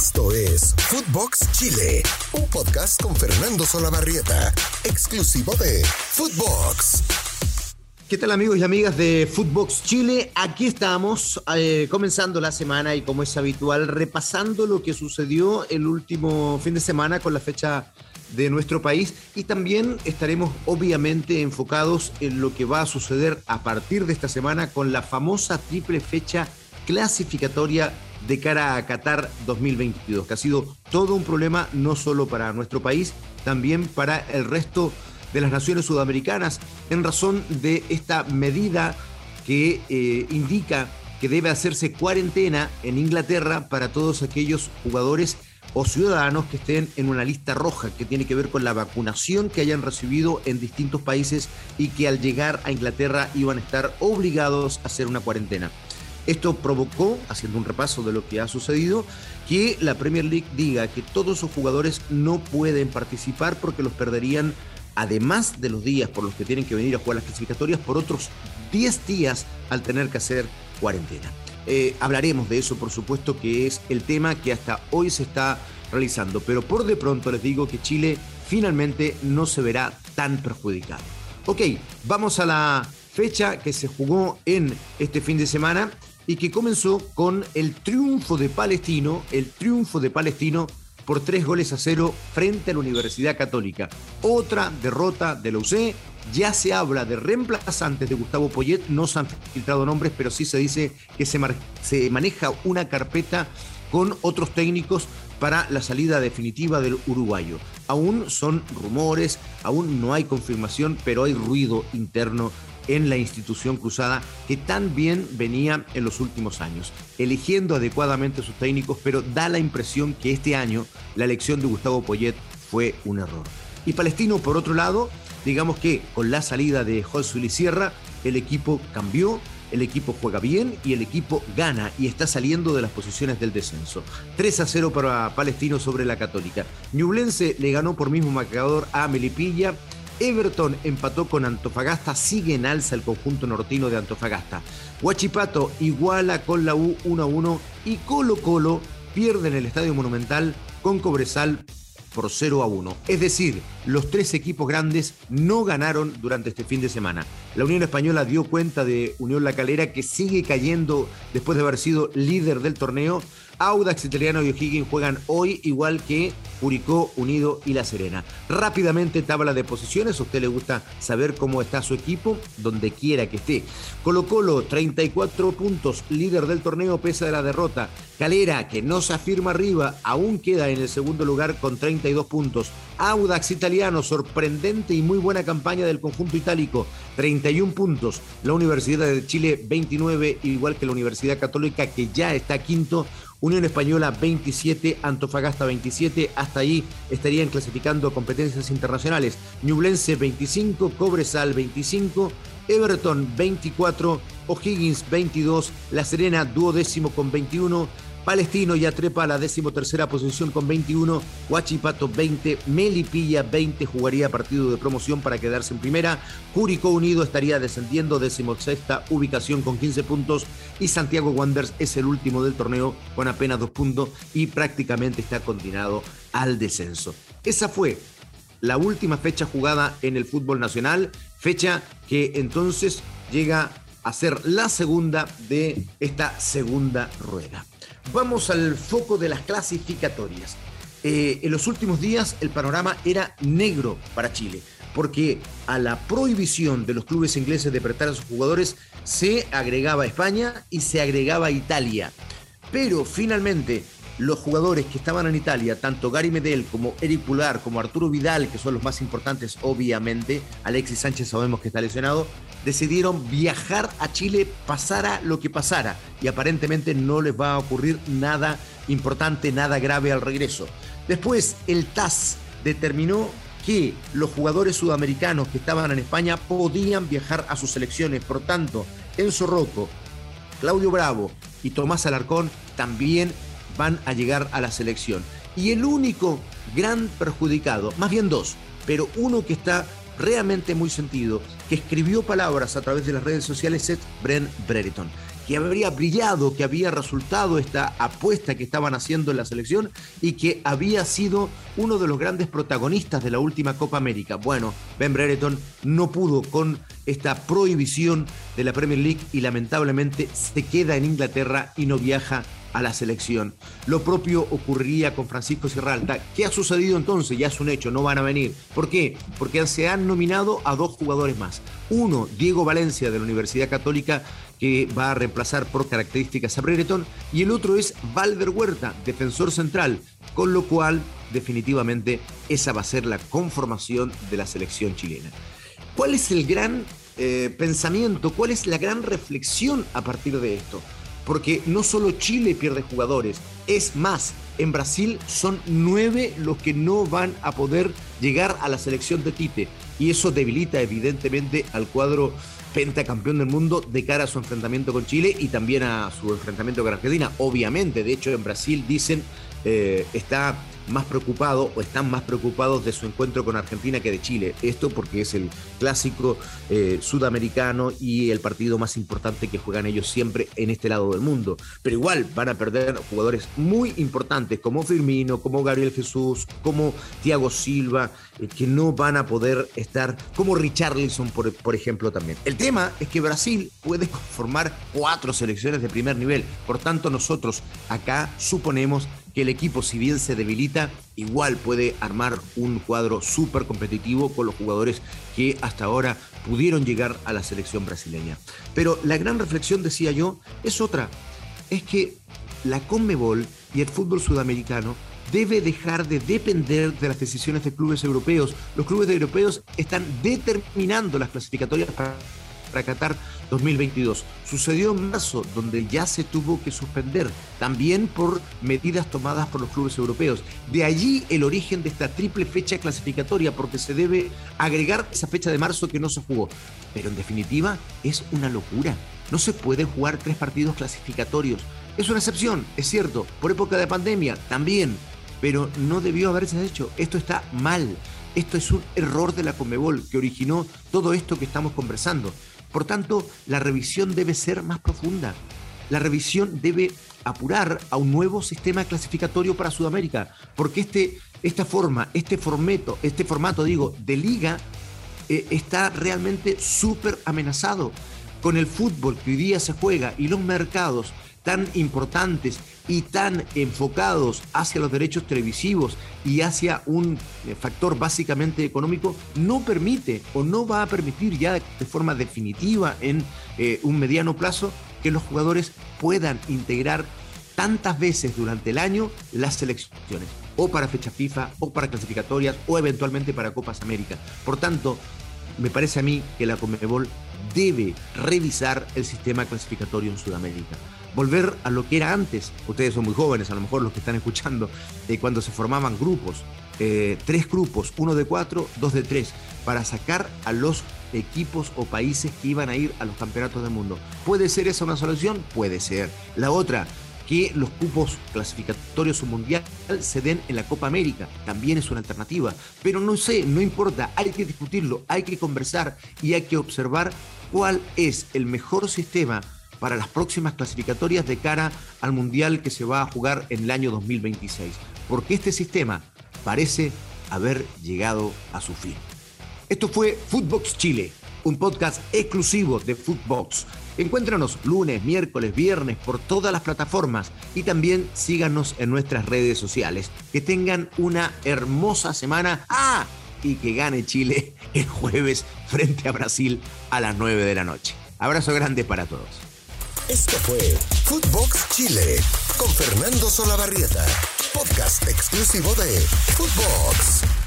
Esto es Footbox Chile, un podcast con Fernando Solabarrieta, exclusivo de Footbox. ¿Qué tal amigos y amigas de Footbox Chile? Aquí estamos eh, comenzando la semana y como es habitual repasando lo que sucedió el último fin de semana con la fecha de nuestro país y también estaremos obviamente enfocados en lo que va a suceder a partir de esta semana con la famosa triple fecha clasificatoria de cara a Qatar 2022, que ha sido todo un problema no solo para nuestro país, también para el resto de las naciones sudamericanas, en razón de esta medida que eh, indica que debe hacerse cuarentena en Inglaterra para todos aquellos jugadores o ciudadanos que estén en una lista roja que tiene que ver con la vacunación que hayan recibido en distintos países y que al llegar a Inglaterra iban a estar obligados a hacer una cuarentena. Esto provocó, haciendo un repaso de lo que ha sucedido, que la Premier League diga que todos esos jugadores no pueden participar porque los perderían, además de los días por los que tienen que venir a jugar las clasificatorias, por otros 10 días al tener que hacer cuarentena. Eh, hablaremos de eso, por supuesto, que es el tema que hasta hoy se está realizando, pero por de pronto les digo que Chile finalmente no se verá tan perjudicado. Ok, vamos a la fecha que se jugó en este fin de semana y que comenzó con el triunfo de Palestino, el triunfo de Palestino por tres goles a cero frente a la Universidad Católica. Otra derrota de la UC. Ya se habla de reemplazantes de Gustavo Poyet, no se han filtrado nombres, pero sí se dice que se, se maneja una carpeta con otros técnicos para la salida definitiva del uruguayo. Aún son rumores, aún no hay confirmación, pero hay ruido interno en la institución cruzada que tan bien venía en los últimos años, eligiendo adecuadamente a sus técnicos, pero da la impresión que este año la elección de Gustavo Poyet fue un error. Y Palestino, por otro lado, digamos que con la salida de José Sierra, el equipo cambió, el equipo juega bien y el equipo gana y está saliendo de las posiciones del descenso. 3 a 0 para Palestino sobre la Católica. Ñublense le ganó por mismo marcador a Melipilla Everton empató con Antofagasta, sigue en alza el conjunto nortino de Antofagasta. Huachipato iguala con la U 1 a 1 y Colo Colo pierde en el Estadio Monumental con Cobresal por 0 a 1. Es decir, los tres equipos grandes no ganaron durante este fin de semana. La Unión Española dio cuenta de Unión La Calera que sigue cayendo después de haber sido líder del torneo Audax Italiano y O'Higgins juegan hoy igual que Curicó, Unido y La Serena. Rápidamente tabla de posiciones, a usted le gusta saber cómo está su equipo, donde quiera que esté. Colo Colo, 34 puntos, líder del torneo pese a la derrota. Calera, que no se afirma arriba, aún queda en el segundo lugar con 32 puntos. Audax Italiano, sorprendente y muy buena campaña del conjunto itálico, 31 puntos. La Universidad de Chile, 29, igual que la Universidad Católica, que ya está quinto Unión Española 27, Antofagasta 27, hasta ahí estarían clasificando competencias internacionales. Ñublense 25, Cobresal 25, Everton 24, O'Higgins 22, La Serena duodécimo con 21, Palestino ya trepa a la decimotercera posición con 21, Huachipato 20, Melipilla 20 jugaría partido de promoción para quedarse en primera, Curicó Unido estaría descendiendo decimosexta ubicación con 15 puntos y Santiago Wanderers es el último del torneo con apenas dos puntos y prácticamente está condenado al descenso. Esa fue la última fecha jugada en el fútbol nacional, fecha que entonces llega a ser la segunda de esta segunda rueda. Vamos al foco de las clasificatorias. Eh, en los últimos días el panorama era negro para Chile, porque a la prohibición de los clubes ingleses de prestar a sus jugadores se agregaba España y se agregaba Italia. Pero finalmente los jugadores que estaban en Italia, tanto Gary Medel como Eric Pulgar, como Arturo Vidal, que son los más importantes obviamente, Alexis Sánchez sabemos que está lesionado, decidieron viajar a Chile pasara lo que pasara y aparentemente no les va a ocurrir nada importante, nada grave al regreso. Después el TAS determinó que los jugadores sudamericanos que estaban en España podían viajar a sus selecciones, por tanto, Enzo Rocco, Claudio Bravo y Tomás Alarcón también van a llegar a la selección. Y el único gran perjudicado, más bien dos, pero uno que está realmente muy sentido, que escribió palabras a través de las redes sociales es Brent Brereton, que habría brillado, que había resultado esta apuesta que estaban haciendo en la selección y que había sido uno de los grandes protagonistas de la última Copa América. Bueno, Ben Brereton no pudo con esta prohibición de la Premier League y lamentablemente se queda en Inglaterra y no viaja a la selección. Lo propio ocurriría con Francisco Sierralta. ¿Qué ha sucedido entonces? Ya es un hecho, no van a venir. ¿Por qué? Porque se han nominado a dos jugadores más. Uno, Diego Valencia de la Universidad Católica, que va a reemplazar por características a Brereton, y el otro es Valder Huerta, defensor central, con lo cual definitivamente esa va a ser la conformación de la selección chilena. ¿Cuál es el gran eh, pensamiento, cuál es la gran reflexión a partir de esto? Porque no solo Chile pierde jugadores, es más, en Brasil son nueve los que no van a poder llegar a la selección de Tite. Y eso debilita evidentemente al cuadro pentacampeón del mundo de cara a su enfrentamiento con Chile y también a su enfrentamiento con Argentina. Obviamente, de hecho en Brasil dicen, eh, está más preocupado o están más preocupados de su encuentro con Argentina que de Chile. Esto porque es el clásico eh, sudamericano y el partido más importante que juegan ellos siempre en este lado del mundo. Pero igual van a perder jugadores muy importantes como Firmino, como Gabriel Jesús, como Thiago Silva, eh, que no van a poder estar, como Richarlison, por, por ejemplo, también. El tema es que Brasil puede conformar cuatro selecciones de primer nivel. Por tanto, nosotros acá suponemos que el equipo, si bien se debilita, igual puede armar un cuadro súper competitivo con los jugadores que hasta ahora pudieron llegar a la selección brasileña. Pero la gran reflexión, decía yo, es otra. Es que la Conmebol y el fútbol sudamericano debe dejar de depender de las decisiones de clubes europeos. Los clubes europeos están determinando las clasificatorias para para Qatar 2022. Sucedió en marzo, donde ya se tuvo que suspender, también por medidas tomadas por los clubes europeos. De allí el origen de esta triple fecha clasificatoria, porque se debe agregar esa fecha de marzo que no se jugó. Pero en definitiva es una locura. No se pueden jugar tres partidos clasificatorios. Es una excepción, es cierto, por época de pandemia también, pero no debió haberse hecho. Esto está mal. Esto es un error de la Comebol que originó todo esto que estamos conversando. Por tanto, la revisión debe ser más profunda. La revisión debe apurar a un nuevo sistema clasificatorio para Sudamérica, porque este, esta forma, este formato, este formato, digo, de liga eh, está realmente súper amenazado. Con el fútbol que hoy día se juega y los mercados tan importantes y tan enfocados hacia los derechos televisivos y hacia un eh, factor básicamente económico, no permite o no va a permitir ya de forma definitiva en eh, un mediano plazo que los jugadores puedan integrar tantas veces durante el año las selecciones, o para fecha FIFA, o para clasificatorias, o eventualmente para Copas América. Por tanto, me parece a mí que la Conmebol debe revisar el sistema clasificatorio en Sudamérica volver a lo que era antes. Ustedes son muy jóvenes, a lo mejor los que están escuchando, eh, cuando se formaban grupos, eh, tres grupos, uno de cuatro, dos de tres, para sacar a los equipos o países que iban a ir a los campeonatos del mundo. ¿Puede ser esa una solución? Puede ser. La otra, que los cupos clasificatorios o mundial se den en la Copa América. También es una alternativa. Pero no sé, no importa, hay que discutirlo, hay que conversar y hay que observar cuál es el mejor sistema para las próximas clasificatorias de cara al Mundial que se va a jugar en el año 2026, porque este sistema parece haber llegado a su fin. Esto fue Footbox Chile, un podcast exclusivo de Footbox. Encuéntranos lunes, miércoles, viernes por todas las plataformas y también síganos en nuestras redes sociales. Que tengan una hermosa semana. ¡Ah! Y que gane Chile el jueves frente a Brasil a las 9 de la noche. Abrazo grande para todos. Esto fue Footbox Chile con Fernando Solabarrieta, podcast exclusivo de Footbox.